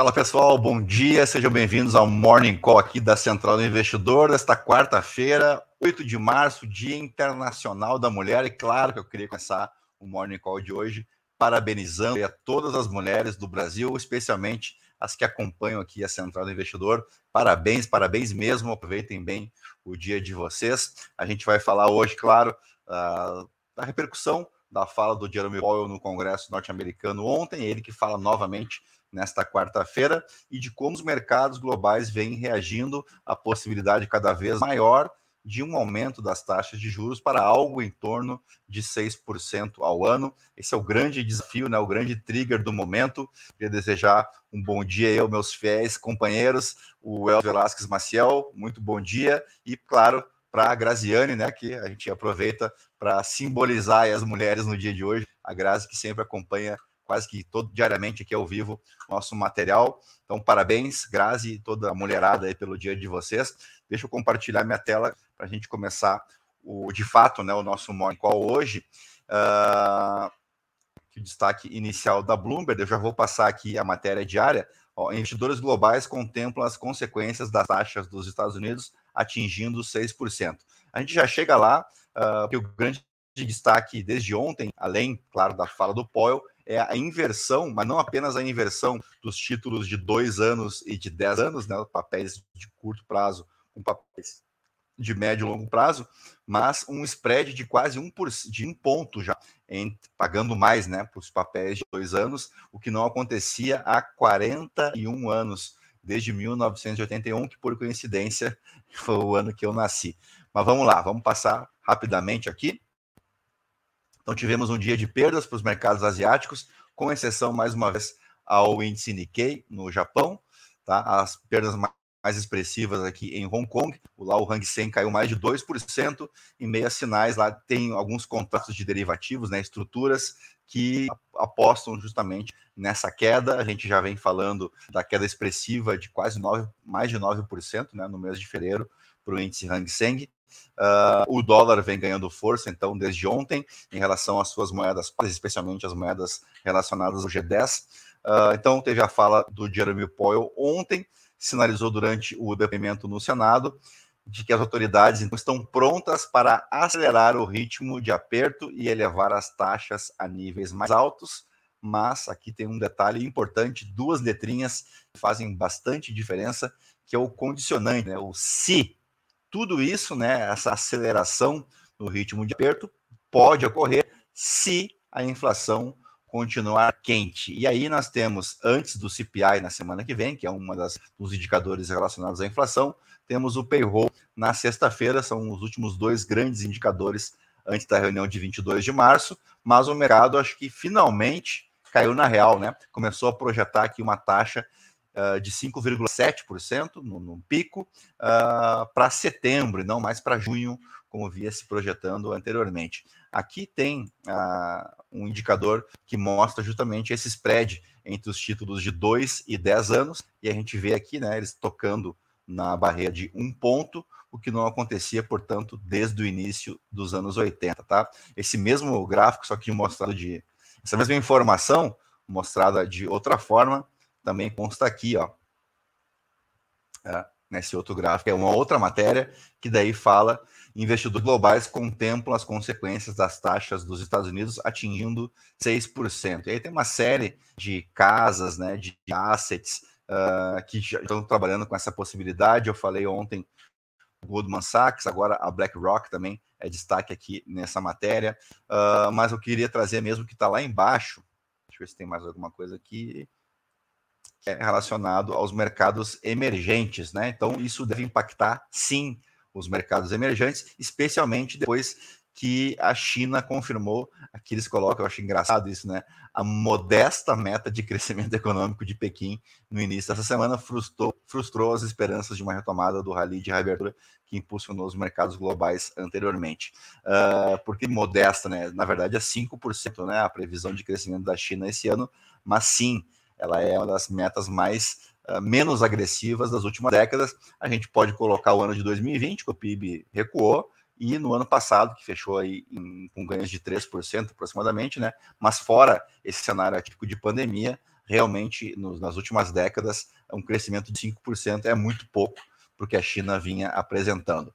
Fala pessoal, bom dia, sejam bem-vindos ao Morning Call aqui da Central do Investidor, desta quarta-feira, 8 de março, Dia Internacional da Mulher. E claro que eu queria começar o Morning Call de hoje parabenizando a todas as mulheres do Brasil, especialmente as que acompanham aqui a Central do Investidor. Parabéns, parabéns mesmo, aproveitem bem o dia de vocês. A gente vai falar hoje, claro, uh, da repercussão da fala do Jeremy Powell no Congresso norte-americano ontem, ele que fala novamente nesta quarta-feira, e de como os mercados globais vêm reagindo à possibilidade cada vez maior de um aumento das taxas de juros para algo em torno de 6% ao ano. Esse é o grande desafio, né, o grande trigger do momento. Queria desejar um bom dia aí aos meus fiéis companheiros, o El Velasquez Maciel, muito bom dia, e claro, para a Graziane, né, que a gente aproveita para simbolizar as mulheres no dia de hoje, a Grazi que sempre acompanha quase que todo diariamente aqui ao vivo nosso material. Então, parabéns, Grazi e toda a mulherada aí pelo dia de vocês. Deixa eu compartilhar minha tela para a gente começar o de fato, né, o nosso morning call hoje. Uh, o destaque inicial da Bloomberg, eu já vou passar aqui a matéria diária. Ó, investidores globais contemplam as consequências das taxas dos Estados Unidos atingindo 6%. A gente já chega lá, uh, porque o grande destaque desde ontem, além, claro, da fala do Powell, é a inversão, mas não apenas a inversão dos títulos de dois anos e de dez anos, né, papéis de curto prazo com papéis de médio e longo prazo, mas um spread de quase um, por, de um ponto já, em, pagando mais né, para os papéis de dois anos, o que não acontecia há 41 anos, desde 1981, que por coincidência foi o ano que eu nasci. Mas vamos lá, vamos passar rapidamente aqui. Então, tivemos um dia de perdas para os mercados asiáticos, com exceção, mais uma vez, ao índice Nikkei no Japão. Tá? As perdas mais expressivas aqui em Hong Kong. Lá o Hang Seng caiu mais de 2%, em meio a sinais lá tem alguns contratos de derivativos, né, estruturas que apostam justamente nessa queda. A gente já vem falando da queda expressiva de quase 9, mais de 9% né, no mês de fevereiro para o índice Hang Seng. Uh, o dólar vem ganhando força, então, desde ontem, em relação às suas moedas, especialmente as moedas relacionadas ao G10. Uh, ah, então, teve a fala do Jeremy Powell ontem, sinalizou durante o depoimento no Senado de que as autoridades então, estão prontas para acelerar o ritmo de aperto e elevar as taxas a níveis mais altos. Mas aqui tem um detalhe importante: duas letrinhas fazem bastante diferença, que é o condicionante, né? o se tudo isso, né, essa aceleração no ritmo de aperto, pode ocorrer se a inflação continuar quente. E aí nós temos, antes do CPI na semana que vem, que é um dos indicadores relacionados à inflação, temos o payroll na sexta-feira, são os últimos dois grandes indicadores antes da reunião de 22 de março, mas o mercado acho que finalmente caiu na real, né? Começou a projetar aqui uma taxa uh, de 5,7% no, no, pico uh, para setembro, e não mais para junho, como via se projetando anteriormente. Aqui tem uh, um indicador que mostra justamente esse spread entre os títulos de 2 e 10 anos, e a gente vê aqui, né, eles tocando na barreira de um ponto, o que não acontecia, portanto, desde o início dos anos 80, tá? Esse mesmo gráfico, só que mostrado de essa mesma informação mostrada de outra forma, também consta aqui, ó, é, nesse outro gráfico, é uma outra matéria que daí fala investidores globais contemplam as consequências das taxas dos Estados Unidos atingindo 6%. E aí tem uma série de casas, né, de assets uh, que já estão trabalhando com essa possibilidade. Eu falei ontem Goldman Sachs, agora a BlackRock também é destaque aqui nessa matéria. Uh, mas eu queria trazer mesmo que está lá embaixo. Deixa eu ver se tem mais alguma coisa aqui relacionado aos mercados emergentes, né? Então, isso deve impactar, sim, os mercados emergentes, especialmente depois que a China confirmou, aqui eles colocam, eu acho engraçado isso, né? A modesta meta de crescimento econômico de Pequim no início dessa semana frustrou, frustrou as esperanças de uma retomada do rally de reabertura que impulsionou os mercados globais anteriormente. Uh, por que modesta, né? Na verdade, é 5%, né? A previsão de crescimento da China esse ano, mas sim, ela é uma das metas mais uh, menos agressivas das últimas décadas. A gente pode colocar o ano de 2020, que o PIB recuou, e no ano passado, que fechou aí em, com ganhos de 3% aproximadamente, né? Mas fora esse cenário atípico de pandemia, realmente, nos, nas últimas décadas, um crescimento de 5% é muito pouco porque a China vinha apresentando.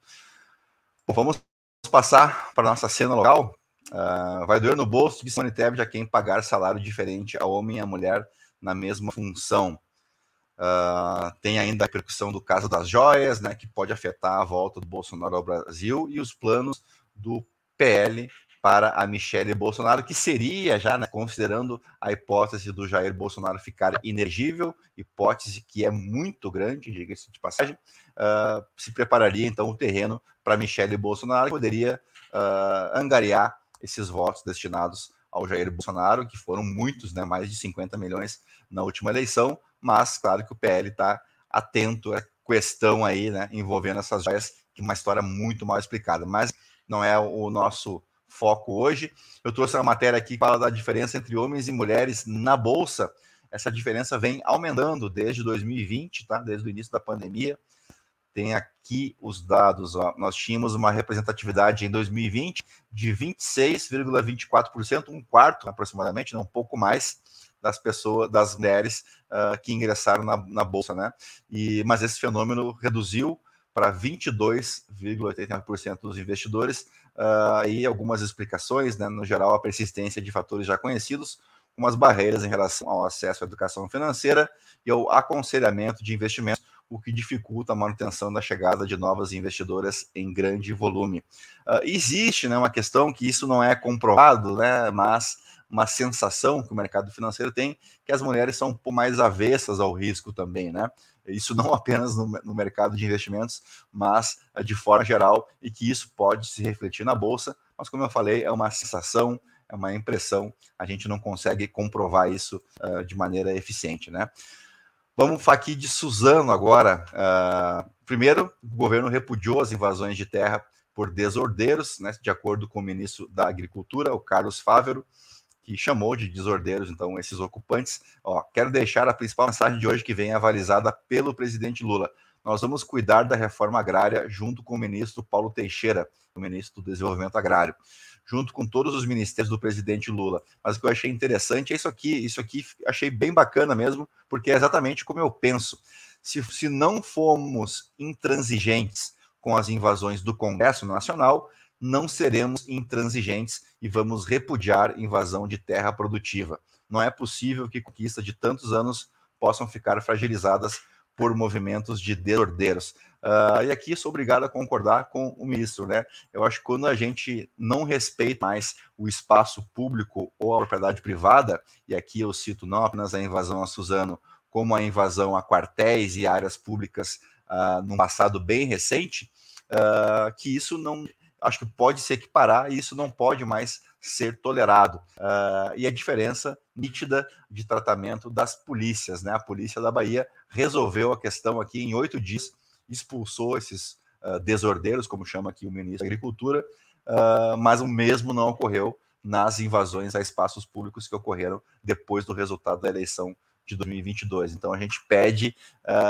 Bom, vamos passar para a nossa cena local. Uh, vai doer no bolso de Simone Tebet a quem pagar salário diferente a homem e a mulher na mesma função. Uh, tem ainda a repercussão do caso das joias, né, que pode afetar a volta do Bolsonaro ao Brasil e os planos do PL para a Michelle Bolsonaro, que seria já, né, considerando a hipótese do Jair Bolsonaro ficar inergível, hipótese que é muito grande, diga-se de passagem, uh, se prepararia então o terreno para Michelle Bolsonaro, que poderia uh, angariar esses votos destinados ao Jair Bolsonaro, que foram muitos, né, mais de 50 milhões na última eleição, mas claro que o PL está atento à questão aí, né, envolvendo essas joias, que é uma história muito mal explicada, mas não é o nosso foco hoje. Eu trouxe uma matéria aqui que fala da diferença entre homens e mulheres na bolsa. Essa diferença vem aumentando desde 2020, tá? Desde o início da pandemia. Tem aqui os dados. Ó. Nós tínhamos uma representatividade em 2020 de 26,24%, um quarto aproximadamente, não um pouco mais das pessoas, das mulheres uh, que ingressaram na, na bolsa, né? E mas esse fenômeno reduziu para 22,89% dos investidores uh, e algumas explicações, né? No geral, a persistência de fatores já conhecidos, umas barreiras em relação ao acesso à educação financeira e ao aconselhamento de investimentos o que dificulta a manutenção da chegada de novas investidoras em grande volume. Uh, existe né, uma questão que isso não é comprovado, né, mas uma sensação que o mercado financeiro tem que as mulheres são um pouco mais avessas ao risco também, né? Isso não apenas no, no mercado de investimentos, mas uh, de forma geral, e que isso pode se refletir na bolsa, mas como eu falei, é uma sensação, é uma impressão, a gente não consegue comprovar isso uh, de maneira eficiente, né? Vamos falar aqui de Suzano agora. Uh, primeiro, o governo repudiou as invasões de terra por desordeiros, né, de acordo com o ministro da Agricultura, o Carlos Fávero, que chamou de desordeiros, então, esses ocupantes. Ó, quero deixar a principal mensagem de hoje que vem avalizada pelo presidente Lula. Nós vamos cuidar da reforma agrária junto com o ministro Paulo Teixeira, o ministro do Desenvolvimento Agrário junto com todos os ministérios do presidente Lula. Mas o que eu achei interessante é isso aqui, isso aqui achei bem bacana mesmo, porque é exatamente como eu penso. Se, se não formos intransigentes com as invasões do Congresso Nacional, não seremos intransigentes e vamos repudiar invasão de terra produtiva. Não é possível que conquistas de tantos anos possam ficar fragilizadas por movimentos de desordeiros. Uh, e aqui sou obrigado a concordar com o ministro, né? Eu acho que quando a gente não respeita mais o espaço público ou a propriedade privada, e aqui eu cito não apenas a invasão a Suzano, como a invasão a quartéis e áreas públicas uh, num passado bem recente, uh, que isso não acho que pode se equiparar e isso não pode mais ser tolerado. Uh, e a diferença nítida de tratamento das polícias, né? A polícia da Bahia resolveu a questão aqui em oito dias, expulsou esses uh, desordeiros, como chama aqui o ministro da Agricultura, uh, mas o mesmo não ocorreu nas invasões a espaços públicos que ocorreram depois do resultado da eleição de 2022. Então a gente pede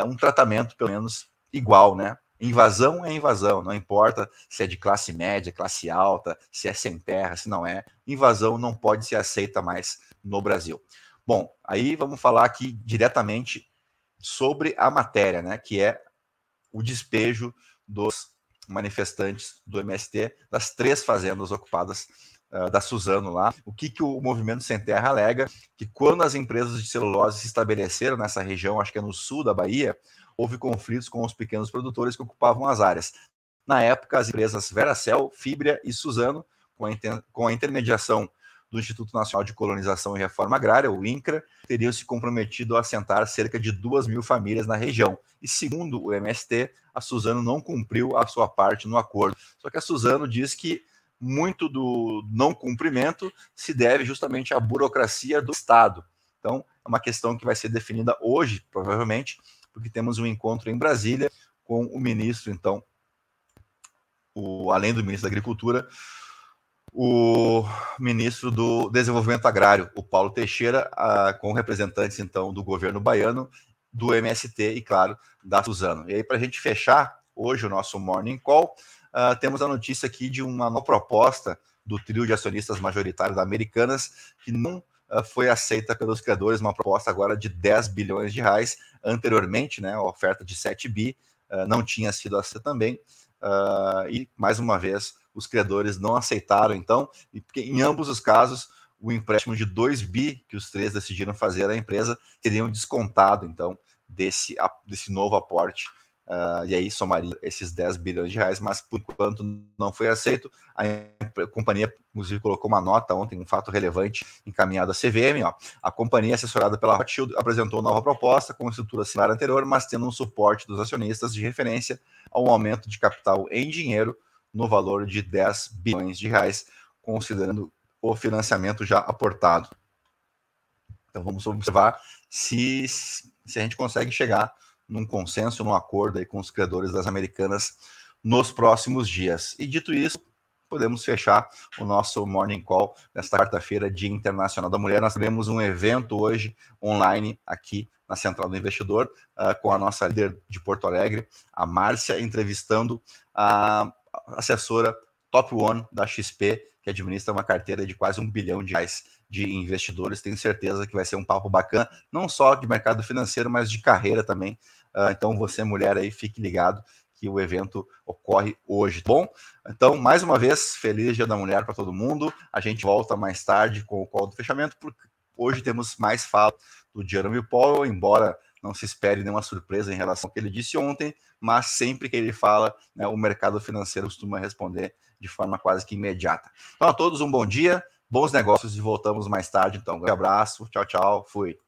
um tratamento pelo menos igual, né? Invasão é invasão, não importa se é de classe média, classe alta, se é sem terra, se não é. Invasão não pode ser aceita mais no Brasil. Bom, aí vamos falar aqui diretamente sobre a matéria, né, que é o despejo dos manifestantes do MST das três fazendas ocupadas uh, da Suzano lá. O que, que o Movimento Sem Terra alega? Que quando as empresas de celulose se estabeleceram nessa região, acho que é no sul da Bahia, houve conflitos com os pequenos produtores que ocupavam as áreas. Na época, as empresas Veracel, Fibria e Suzano, com a, com a intermediação do Instituto Nacional de Colonização e Reforma Agrária, o INCRA, teriam se comprometido a assentar cerca de duas mil famílias na região. E segundo o MST, a Suzano não cumpriu a sua parte no acordo. Só que a Suzano diz que muito do não cumprimento se deve justamente à burocracia do Estado. Então, é uma questão que vai ser definida hoje, provavelmente, porque temos um encontro em Brasília com o ministro, então, o, além do ministro da Agricultura, o ministro do Desenvolvimento Agrário, o Paulo Teixeira, a, com representantes, então, do governo baiano, do MST e, claro, da Suzano. E aí, para a gente fechar hoje o nosso Morning Call, uh, temos a notícia aqui de uma nova proposta do trio de acionistas majoritários da Americanas, que não uh, foi aceita pelos criadores uma proposta agora de 10 bilhões de reais. Anteriormente, né, a oferta de 7 bi uh, não tinha sido aceita também. E, mais uma vez, os criadores não aceitaram, então, e porque em ambos os casos, o empréstimo de 2 bi que os três decidiram fazer à empresa teriam descontado, então, desse, desse novo aporte Uh, e aí somaria esses 10 bilhões de reais, mas por enquanto não foi aceito. A companhia, inclusive, colocou uma nota ontem, um fato relevante, encaminhado à CVM. Ó. A companhia, assessorada pela Rothschild, apresentou nova proposta com estrutura similar anterior, mas tendo um suporte dos acionistas de referência a um aumento de capital em dinheiro no valor de 10 bilhões de reais, considerando o financiamento já aportado. Então vamos observar se, se a gente consegue chegar num consenso, num acordo aí com os criadores das americanas nos próximos dias. E dito isso, podemos fechar o nosso Morning Call nesta quarta-feira, Dia Internacional da Mulher. Nós teremos um evento hoje online aqui na Central do Investidor, uh, com a nossa líder de Porto Alegre, a Márcia, entrevistando a assessora Top One da XP, que administra uma carteira de quase um bilhão de reais de investidores. Tenho certeza que vai ser um papo bacana, não só de mercado financeiro, mas de carreira também. Uh, então, você, mulher aí, fique ligado que o evento ocorre hoje. Tá bom, então, mais uma vez, feliz Dia da Mulher para todo mundo. A gente volta mais tarde com o call do fechamento, porque hoje temos mais fala do Jeremy Powell, embora não se espere nenhuma surpresa em relação ao que ele disse ontem, mas sempre que ele fala, né, o mercado financeiro costuma responder de forma quase que imediata. Então, a todos um bom dia, bons negócios e voltamos mais tarde. Então, um abraço, tchau, tchau, fui.